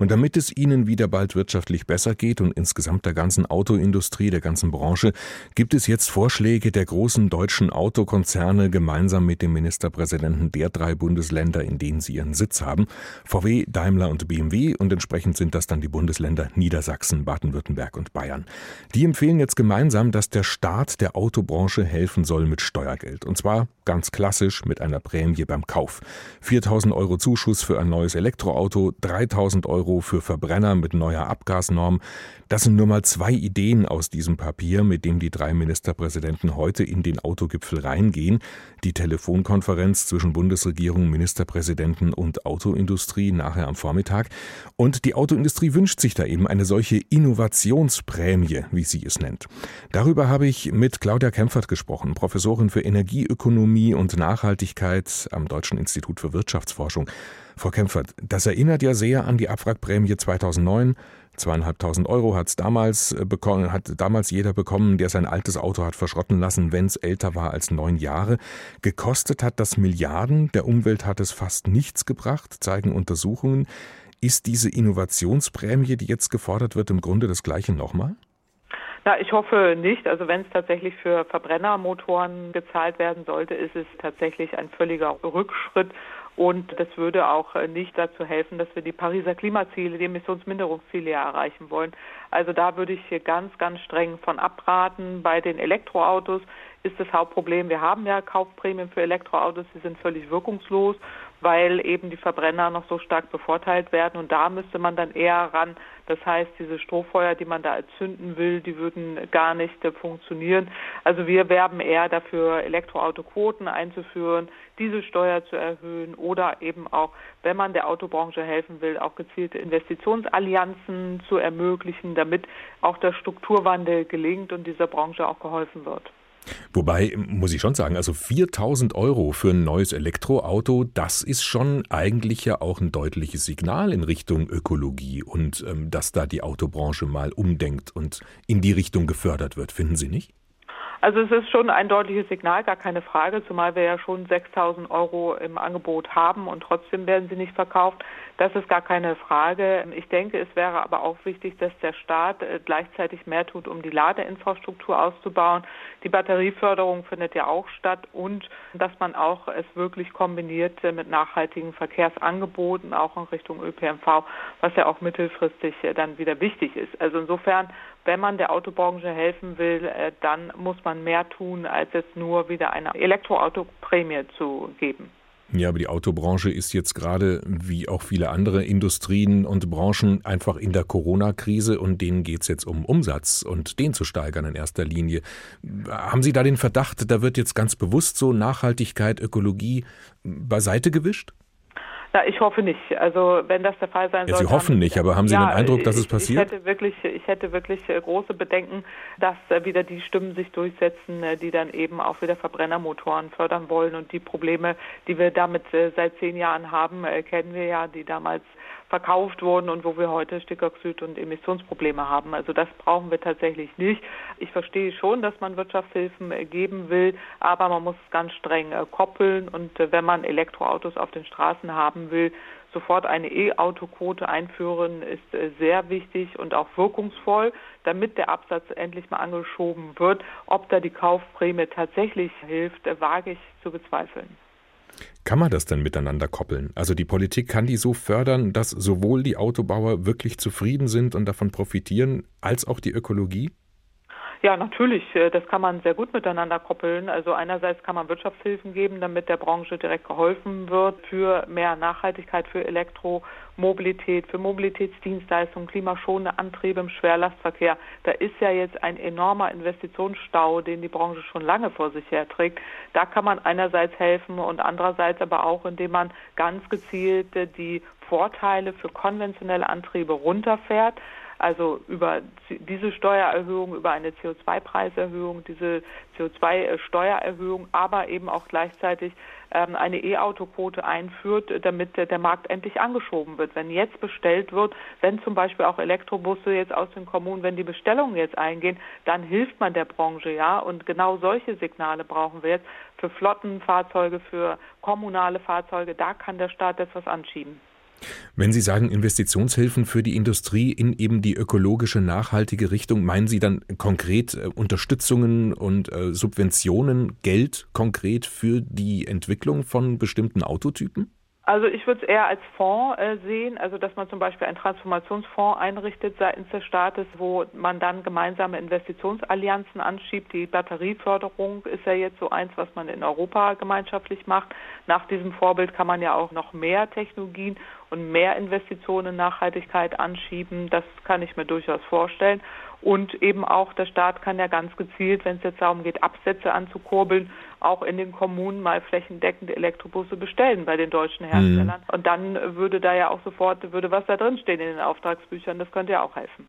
Und damit es Ihnen wieder bald wirtschaftlich besser geht und insgesamt der ganzen Autoindustrie, der ganzen Branche, gibt es jetzt Vorschläge der großen deutschen Autokonzerne gemeinsam mit dem Ministerpräsidenten der drei Bundesländer, in denen sie ihren Sitz haben, VW, Daimler und BMW und entsprechend sind das dann die Bundesländer Niedersachsen, Baden-Württemberg und Bayern. Die empfehlen jetzt gemeinsam, dass der Staat der Autobranche helfen soll mit Steuergeld. Und zwar ganz klassisch mit einer Prämie beim Kauf. 4000 Euro Zuschuss für ein neues Elektroauto, 3000 Euro für Verbrenner mit neuer Abgasnorm. Das sind nur mal zwei Ideen aus diesem Papier, mit dem die drei Ministerpräsidenten heute in den Autogipfel reingehen. Die Telefonkonferenz zwischen Bundesregierung, Ministerpräsidenten und Autoindustrie nachher am Vormittag. Und die Autoindustrie wünscht sich da eben eine solche Innovationsprämie, wie sie es nennt. Darüber habe ich mit Claudia Kempfert gesprochen, Professorin für Energieökonomie und Nachhaltigkeit am Deutschen Institut für Wirtschaftsforschung. Frau Kempfert, das erinnert ja sehr an die Abwrackprämie 2009. Zweieinhalbtausend Euro hat's damals äh, bekommen, hat damals jeder bekommen, der sein altes Auto hat verschrotten lassen, wenn es älter war als neun Jahre. Gekostet hat das Milliarden, der Umwelt hat es fast nichts gebracht, zeigen Untersuchungen. Ist diese Innovationsprämie, die jetzt gefordert wird, im Grunde das gleiche nochmal? Na, ich hoffe nicht. Also wenn es tatsächlich für Verbrennermotoren gezahlt werden sollte, ist es tatsächlich ein völliger Rückschritt und das würde auch äh, nicht dazu helfen, dass wir die Pariser Klimaziele, die Emissionsminderungsziele erreichen wollen. Also da würde ich hier ganz, ganz streng von abraten. Bei den Elektroautos ist das Hauptproblem, wir haben ja Kaufprämien für Elektroautos, die sind völlig wirkungslos weil eben die Verbrenner noch so stark bevorteilt werden. Und da müsste man dann eher ran. Das heißt, diese Strohfeuer, die man da erzünden will, die würden gar nicht äh, funktionieren. Also wir werben eher dafür, Elektroautoquoten einzuführen, diese Steuer zu erhöhen oder eben auch, wenn man der Autobranche helfen will, auch gezielte Investitionsallianzen zu ermöglichen, damit auch der Strukturwandel gelingt und dieser Branche auch geholfen wird. Wobei, muss ich schon sagen, also 4000 Euro für ein neues Elektroauto, das ist schon eigentlich ja auch ein deutliches Signal in Richtung Ökologie und ähm, dass da die Autobranche mal umdenkt und in die Richtung gefördert wird, finden Sie nicht? Also es ist schon ein deutliches Signal, gar keine Frage, zumal wir ja schon 6.000 Euro im Angebot haben und trotzdem werden sie nicht verkauft. Das ist gar keine Frage. Ich denke, es wäre aber auch wichtig, dass der Staat äh, gleichzeitig mehr tut, um die Ladeinfrastruktur auszubauen. Die Batterieförderung findet ja auch statt und dass man auch es wirklich kombiniert äh, mit nachhaltigen Verkehrsangeboten, auch in Richtung ÖPNV, was ja auch mittelfristig äh, dann wieder wichtig ist. Also insofern wenn man der Autobranche helfen will, äh, dann muss man mehr tun, als jetzt nur wieder eine Elektroautoprämie zu geben. Ja, aber die Autobranche ist jetzt gerade, wie auch viele andere Industrien und Branchen, einfach in der Corona-Krise und denen geht es jetzt um Umsatz und den zu steigern in erster Linie. Haben Sie da den Verdacht, da wird jetzt ganz bewusst so Nachhaltigkeit, Ökologie beiseite gewischt? Na, ich hoffe nicht. Also wenn das der Fall sein ja, soll. Sie hoffen nicht, aber haben Sie ja, den Eindruck, dass es passiert? Ich hätte wirklich, ich hätte wirklich äh, große Bedenken, dass äh, wieder die Stimmen sich durchsetzen, äh, die dann eben auch wieder Verbrennermotoren fördern wollen und die Probleme, die wir damit seit zehn Jahren haben, kennen wir ja, die damals verkauft wurden und wo wir heute Stickoxid- und Emissionsprobleme haben. Also das brauchen wir tatsächlich nicht. Ich verstehe schon, dass man Wirtschaftshilfen äh, geben will, aber man muss es ganz streng äh, koppeln und äh, wenn man Elektroautos auf den Straßen haben will, sofort eine E-Autoquote einführen, ist sehr wichtig und auch wirkungsvoll, damit der Absatz endlich mal angeschoben wird. Ob da die Kaufprämie tatsächlich hilft, wage ich zu bezweifeln. Kann man das denn miteinander koppeln? Also die Politik kann die so fördern, dass sowohl die Autobauer wirklich zufrieden sind und davon profitieren, als auch die Ökologie? Ja, natürlich. Äh, das kann man sehr gut miteinander koppeln. Also einerseits kann man Wirtschaftshilfen geben, damit der Branche direkt geholfen wird für mehr Nachhaltigkeit, für Elektromobilität, für Mobilitätsdienstleistungen, klimaschonende Antriebe im Schwerlastverkehr. Da ist ja jetzt ein enormer Investitionsstau, den die Branche schon lange vor sich herträgt. Da kann man einerseits helfen und andererseits aber auch, indem man ganz gezielt die Vorteile für konventionelle Antriebe runterfährt also über diese Steuererhöhung, über eine CO2-Preiserhöhung, diese CO2-Steuererhöhung, aber eben auch gleichzeitig ähm, eine E-Auto-Quote einführt, damit der Markt endlich angeschoben wird. Wenn jetzt bestellt wird, wenn zum Beispiel auch Elektrobusse jetzt aus den Kommunen, wenn die Bestellungen jetzt eingehen, dann hilft man der Branche, ja. Und genau solche Signale brauchen wir jetzt für Flottenfahrzeuge, für kommunale Fahrzeuge. Da kann der Staat etwas anschieben. Wenn Sie sagen Investitionshilfen für die Industrie in eben die ökologische, nachhaltige Richtung, meinen Sie dann konkret äh, Unterstützungen und äh, Subventionen, Geld konkret für die Entwicklung von bestimmten Autotypen? Also ich würde es eher als Fonds äh, sehen, also dass man zum Beispiel einen Transformationsfonds einrichtet seitens des Staates, wo man dann gemeinsame Investitionsallianzen anschiebt. Die Batterieförderung ist ja jetzt so eins, was man in Europa gemeinschaftlich macht. Nach diesem Vorbild kann man ja auch noch mehr Technologien und mehr Investitionen in Nachhaltigkeit anschieben. Das kann ich mir durchaus vorstellen. Und eben auch der Staat kann ja ganz gezielt, wenn es jetzt darum geht, Absätze anzukurbeln, auch in den Kommunen mal flächendeckend Elektrobusse bestellen bei den deutschen Herstellern. Mhm. Und dann würde da ja auch sofort, würde was da drin stehen in den Auftragsbüchern. Das könnte ja auch helfen.